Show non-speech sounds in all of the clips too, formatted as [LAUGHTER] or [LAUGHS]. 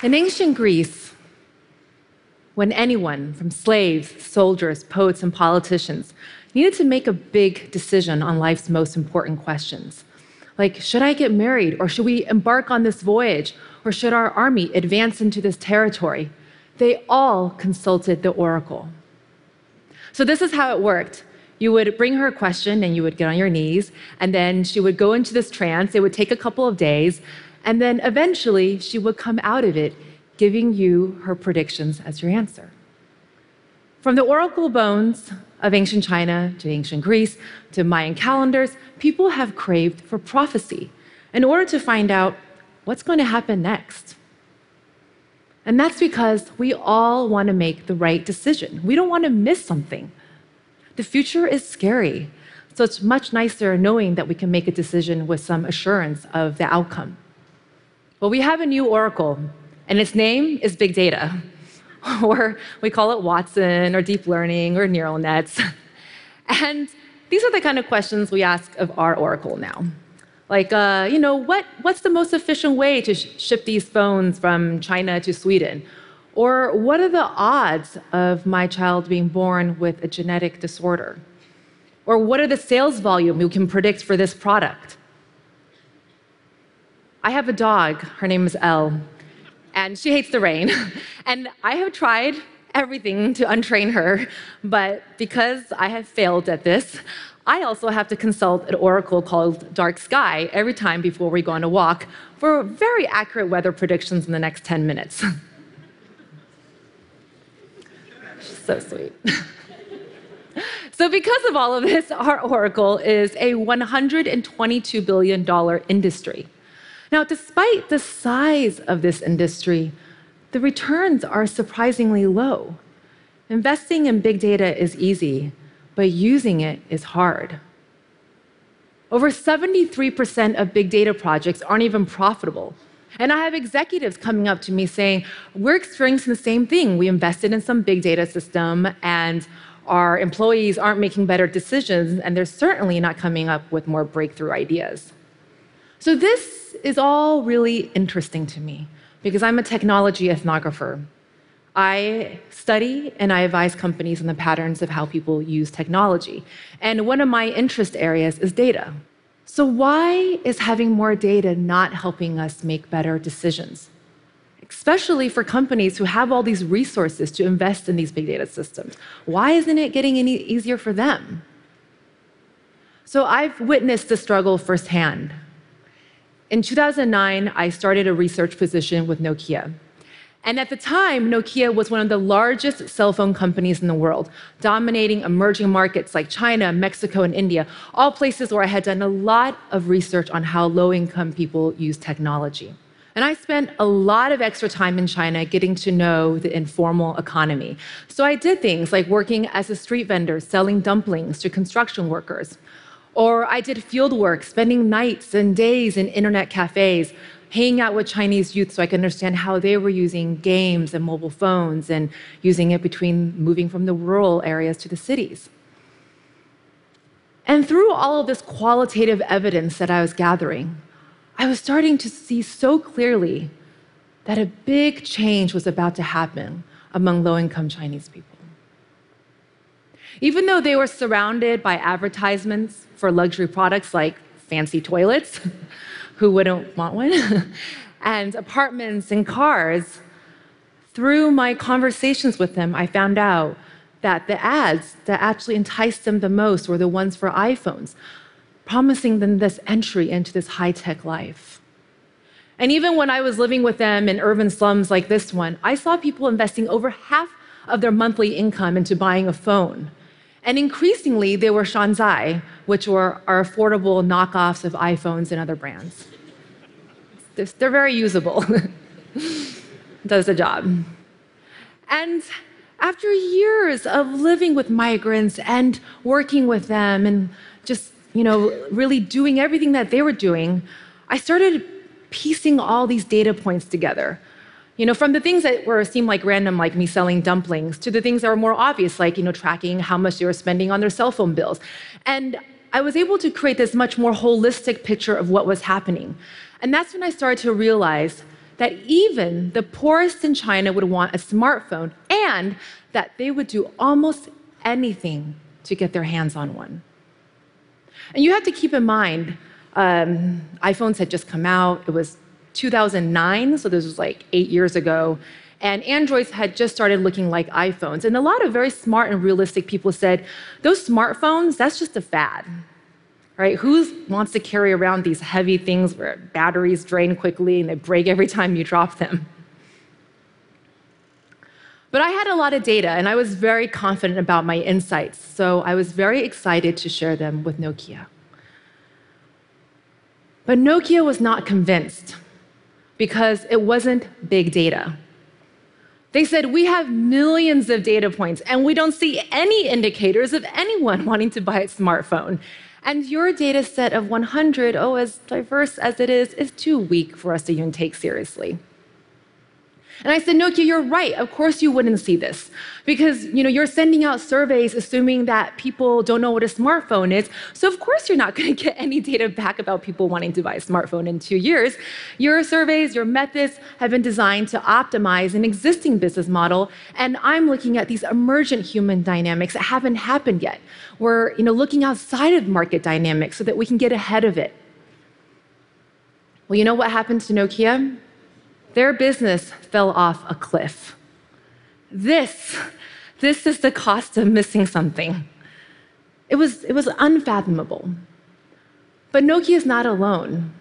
In ancient Greece, when anyone from slaves, soldiers, poets, and politicians needed to make a big decision on life's most important questions, like should I get married or should we embark on this voyage or should our army advance into this territory, they all consulted the oracle. So, this is how it worked. You would bring her a question and you would get on your knees, and then she would go into this trance. It would take a couple of days, and then eventually she would come out of it giving you her predictions as your answer. From the oracle bones of ancient China to ancient Greece to Mayan calendars, people have craved for prophecy in order to find out what's going to happen next. And that's because we all want to make the right decision. We don't want to miss something. The future is scary, so it's much nicer knowing that we can make a decision with some assurance of the outcome. Well, we have a new oracle, and its name is Big Data, [LAUGHS] or we call it Watson, or deep learning, or neural nets. [LAUGHS] And these are the kind of questions we ask of our oracle now. Like, uh, you know, what, what's the most efficient way to sh- ship these phones from China to Sweden? Or what are the odds of my child being born with a genetic disorder? Or what are the sales volume we can predict for this product? I have a dog, her name is Elle, and she hates the rain. [LAUGHS] and I have tried everything to untrain her, but because I have failed at this, I also have to consult an oracle called Dark Sky every time before we go on a walk for very accurate weather predictions in the next 10 minutes. [LAUGHS] She's so sweet. [LAUGHS] so, because of all of this, our oracle is a $122 billion industry. Now, despite the size of this industry, the returns are surprisingly low. Investing in big data is easy, but using it is hard. Over 73% of big data projects aren't even profitable. And I have executives coming up to me saying, We're experiencing the same thing. We invested in some big data system, and our employees aren't making better decisions, and they're certainly not coming up with more breakthrough ideas. So, this is all really interesting to me because I'm a technology ethnographer. I study and I advise companies on the patterns of how people use technology. And one of my interest areas is data. So, why is having more data not helping us make better decisions? Especially for companies who have all these resources to invest in these big data systems. Why isn't it getting any easier for them? So, I've witnessed the struggle firsthand. In 2009, I started a research position with Nokia. And at the time, Nokia was one of the largest cell phone companies in the world, dominating emerging markets like China, Mexico, and India, all places where I had done a lot of research on how low income people use technology. And I spent a lot of extra time in China getting to know the informal economy. So I did things like working as a street vendor, selling dumplings to construction workers. Or I did field work, spending nights and days in internet cafes, hanging out with Chinese youth so I could understand how they were using games and mobile phones and using it between moving from the rural areas to the cities. And through all of this qualitative evidence that I was gathering, I was starting to see so clearly that a big change was about to happen among low income Chinese people. Even though they were surrounded by advertisements for luxury products like fancy toilets, [LAUGHS] who wouldn't want one? [LAUGHS] and apartments and cars, through my conversations with them, I found out that the ads that actually enticed them the most were the ones for iPhones, promising them this entry into this high tech life. And even when I was living with them in urban slums like this one, I saw people investing over half of their monthly income into buying a phone. And increasingly, they were Shanzhai, which were our affordable knockoffs of iPhones and other brands. They're very usable. [LAUGHS] Does the job. And after years of living with migrants and working with them and just, you know, really doing everything that they were doing, I started piecing all these data points together. You know, from the things that were seemed like random, like me selling dumplings, to the things that were more obvious, like you know, tracking how much they were spending on their cell phone bills. And I was able to create this much more holistic picture of what was happening. And that's when I started to realize that even the poorest in China would want a smartphone and that they would do almost anything to get their hands on one. And you have to keep in mind, um, iPhones had just come out. It was 2009, so this was like eight years ago. And Androids had just started looking like iPhones. And a lot of very smart and realistic people said, those smartphones, that's just a fad. Right? Who wants to carry around these heavy things where batteries drain quickly and they break every time you drop them? But I had a lot of data and I was very confident about my insights, so I was very excited to share them with Nokia. But Nokia was not convinced because it wasn't big data. They said, We have millions of data points and we don't see any indicators of anyone wanting to buy a smartphone. And your data set of 100, oh, as diverse as it is, is too weak for us to even take seriously. And I said, Nokia, you're right. Of course you wouldn't see this. Because you know, you're sending out surveys assuming that people don't know what a smartphone is. So of course you're not [LAUGHS] going to get any data back about people wanting to buy a smartphone in two years. Your surveys, your methods have been designed to optimize an existing business model. And I'm looking at these emergent human dynamics that haven't happened yet. We're you know, looking outside of market dynamics so that we can get ahead of it. Well, you know what happened to Nokia? Their business fell off a cliff. This, this is the cost of missing something. It was, it was unfathomable. But Nokia is not alone.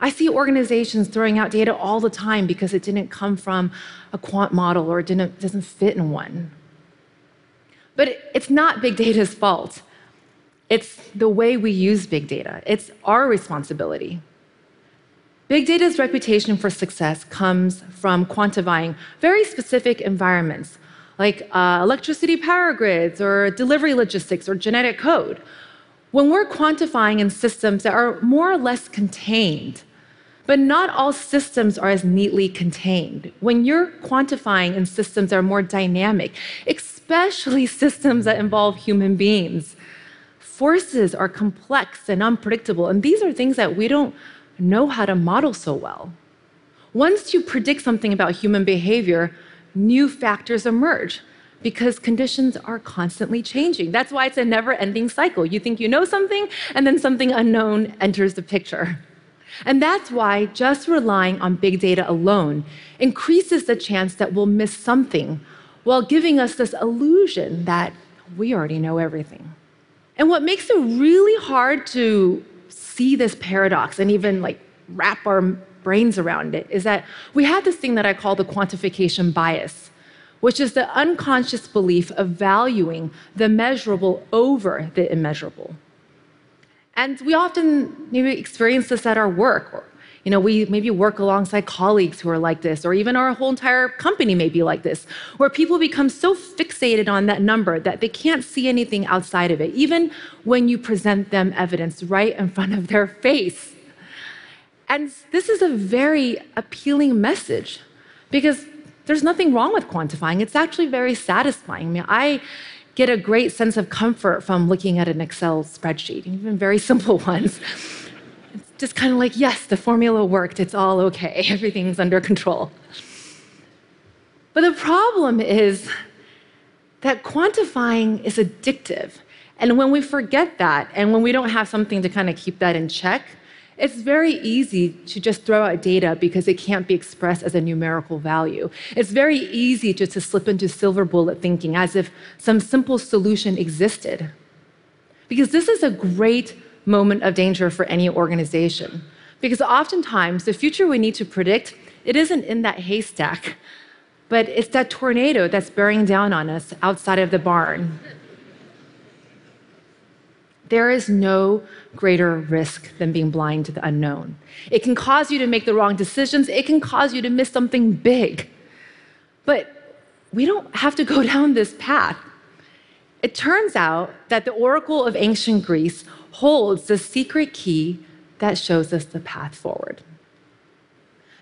I see organizations throwing out data all the time because it didn't come from a quant model or it didn't, doesn't fit in one. But it's not big data's fault. It's the way we use big data. It's our responsibility. Big data's reputation for success comes from quantifying very specific environments, like uh, electricity power grids, or delivery logistics, or genetic code. When we're quantifying in systems that are more or less contained, but not all systems are as neatly contained. When you're quantifying in systems that are more dynamic, especially systems that involve human beings, forces are complex and unpredictable. And these are things that we don't know how to model so well. Once you predict something about human behavior, new factors emerge because conditions are constantly changing. That's why it's a never ending cycle. You think you know something, and then something unknown enters the picture. And that's why just relying on big data alone increases the chance that we'll miss something while giving us this illusion that we already know everything. And what makes it really hard to see this paradox and even like wrap our brains around it is that we have this thing that I call the quantification bias, which is the unconscious belief of valuing the measurable over the immeasurable. And we often maybe experience this at our work or you know, we maybe work alongside colleagues who are like this, or even our whole entire company may be like this, where people become so fixated on that number that they can't see anything outside of it, even when you present them evidence right in front of their face. And this is a very appealing message because there's nothing wrong with quantifying. It's actually very satisfying. I mean, I get a great sense of comfort from looking at an Excel spreadsheet, even very [LAUGHS] simple ones just kind of like, yes, the formula worked, it's all okay, [LAUGHS] everything's under control. But the problem is that quantifying is addictive. And when we forget that, and when we don't have something to kind of keep that in check, it's very easy to just throw out data because it can't be expressed as a numerical value. It's very easy just to slip into silver bullet thinking as if some simple solution existed. Because this is a great moment of danger for any organization. Because oftentimes, the future we need to predict, it isn't in that haystack, but it's that tornado that's bearing down on us outside of the barn. There is no greater risk than being blind to the unknown. It can cause you to make the wrong decisions, it can cause you to miss something big. But we don't have to go [LAUGHS] down this path. It turns out that the Oracle of ancient Greece holds the secret key that shows us the path forward.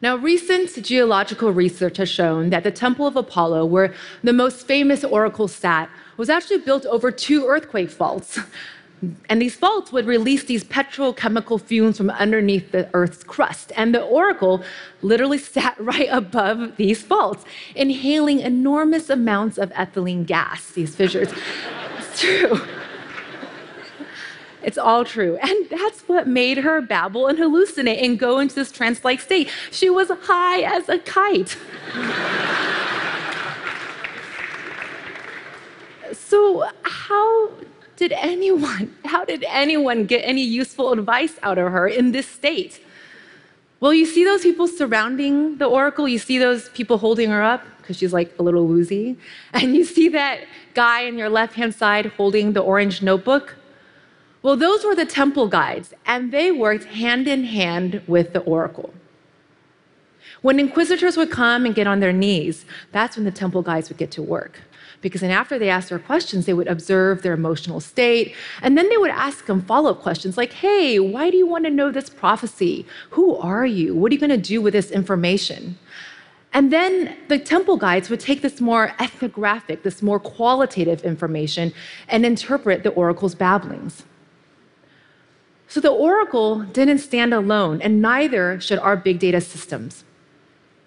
Now, recent geological research has shown that the Temple of Apollo, where the most famous oracle sat, was actually built over two earthquake faults. [LAUGHS] And these faults would release these petrochemical fumes from underneath the Earth's crust. And the Oracle literally [LAUGHS] sat right above these faults, inhaling enormous amounts of ethylene gas, these fissures. [LAUGHS] it's true. It's all true. [LAUGHS] And that's what made her babble and hallucinate and go into this trance like state. She was high as a kite. [LAUGHS] so, how did anyone, how did anyone get any useful advice out of her in this state? Well, you see those people surrounding the oracle, you see those people holding her up because she's like a little woozy, and you see that guy on your left hand side holding the orange notebook. Well, those were the temple guides, and they worked hand in hand with the oracle. When inquisitors would come and get on their knees, that's when the temple guides would get to work because then after they asked their questions, they would observe their emotional state. And then they would ask them follow up questions like, hey, why do you want to know this prophecy? Who are you? What are you going to do with this information? And then the temple guides would take this more ethnographic, this more qualitative information and interpret the oracle's babblings. So the oracle didn't stand alone, and neither should our big data systems.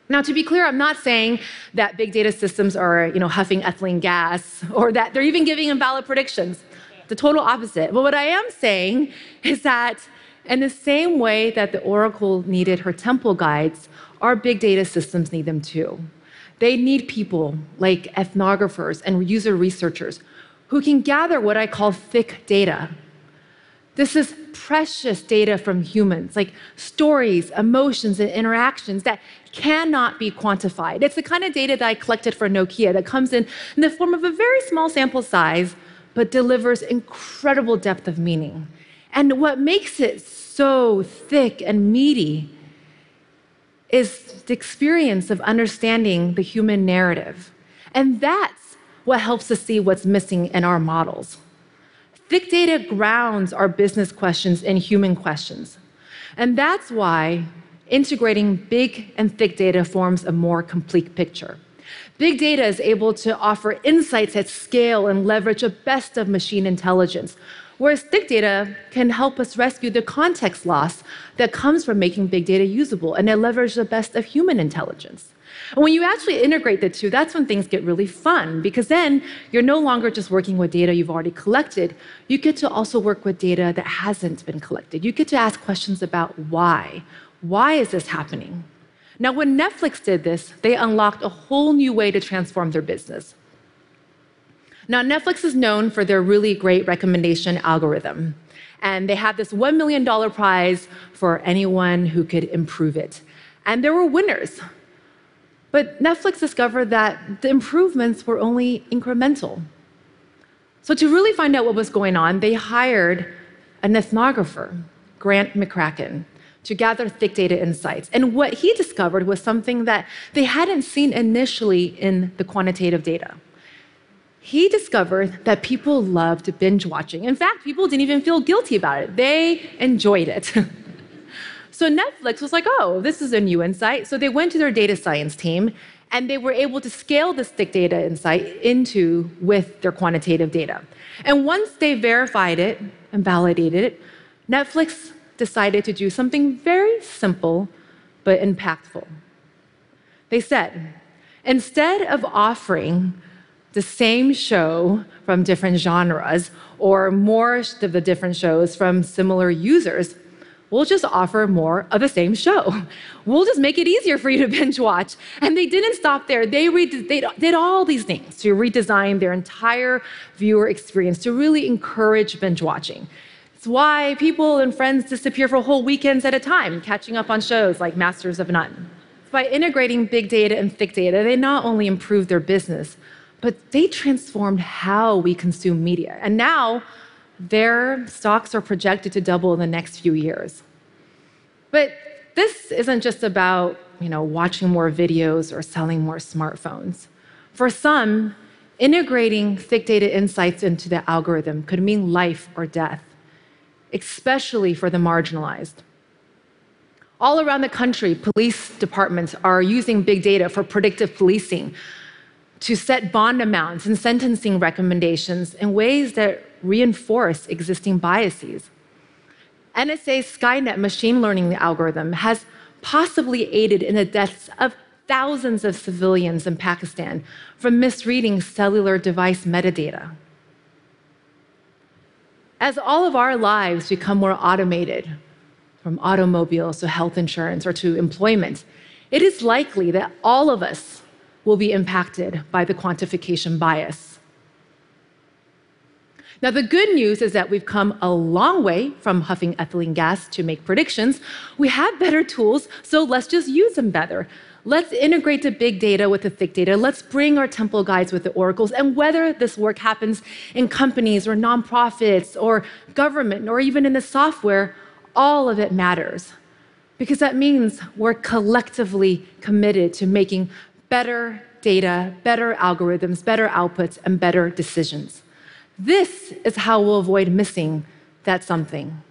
Now, to be clear, I'm not saying that big data systems are, you know, huffing ethylene gas or that they're even giving invalid predictions. The total opposite. But what I am saying is that in the same way that the Oracle needed her temple guides, our big data systems need them too. They need people like ethnographers and user researchers who can gather what I call thick data. This is precious data from humans, like stories, emotions, and interactions that cannot be quantified. It's the kind of data that I collected for Nokia that comes in in the form of a very small sample size, but delivers incredible depth of meaning. And what makes it so thick and meaty is the experience of understanding the human narrative. And that's what helps us see what's missing in our models. Thick data grounds our business questions in human questions. And that's why integrating big and thick data forms a more complete picture. Big data is able to offer insights at scale and leverage the best of machine intelligence, whereas thick data can help us rescue the context loss that comes from making big data usable and leverage the best of human intelligence. And when you actually integrate the two, that's when things get really fun because then you're no longer just working with data you've already collected. You get to also work with data that hasn't been collected. You get to ask questions about why. Why is this happening? Now, when Netflix did this, they unlocked a whole new way to transform their business. Now, Netflix is known for their really great recommendation algorithm, and they have this $1 million prize for anyone who could improve it. And there were winners. But Netflix discovered that the improvements were only incremental. So, to really find out what was going on, they hired an ethnographer, Grant McCracken to gather thick data insights. And what he discovered was something that they hadn't seen initially in the quantitative data. He discovered that people loved binge watching. In fact, people didn't even feel guilty about it, they enjoyed it. [LAUGHS] so Netflix was like, oh, this is a new insight. So they went to their data science team and they were able to scale this data insight into with their quantitative data. And once they verified it and validated it, Netflix decided to do something very simple but impactful. They said, instead of offering the same show from different genres or more of the different shows from similar users, we'll just offer more of the same show. [LAUGHS] We'll just make it easier for you to binge watch. And they didn't stop there. They, they did all these things to redesign their entire viewer experience to really encourage binge watching. It's why people and friends disappear for whole weekends at a time, catching up on shows like Masters of None. By integrating big data and thick data, they not only improved their business, but they transformed how we consume media. And now their stocks are projected to double in the next few years. But this isn't just about you know, watching more videos or selling more smartphones. For some, integrating thick data insights into the algorithm could mean life or death especially for the marginalized. All around the country, police departments are using big data for predictive policing to set bond amounts and sentencing recommendations in ways that reinforce existing biases. NSA's Skynet machine learning algorithm has possibly aided in the deaths of thousands of civilians in Pakistan from misreading cellular device metadata. As all of our lives become more automated, from automobiles to health insurance or to employment, it is likely that all of us will be impacted by the quantification bias. Now, the good news is that we've come a long way from huffing ethylene gas to make predictions. We have better tools, so let's just use them better. Let's integrate the big data with the thick data. Let's bring our temple guides with the oracles. And whether this work happens in companies or nonprofits or government or even in the software, all of it matters. Because that means we're collectively committed to making better data, better algorithms, better outputs, and better decisions. This is how we'll avoid missing that something.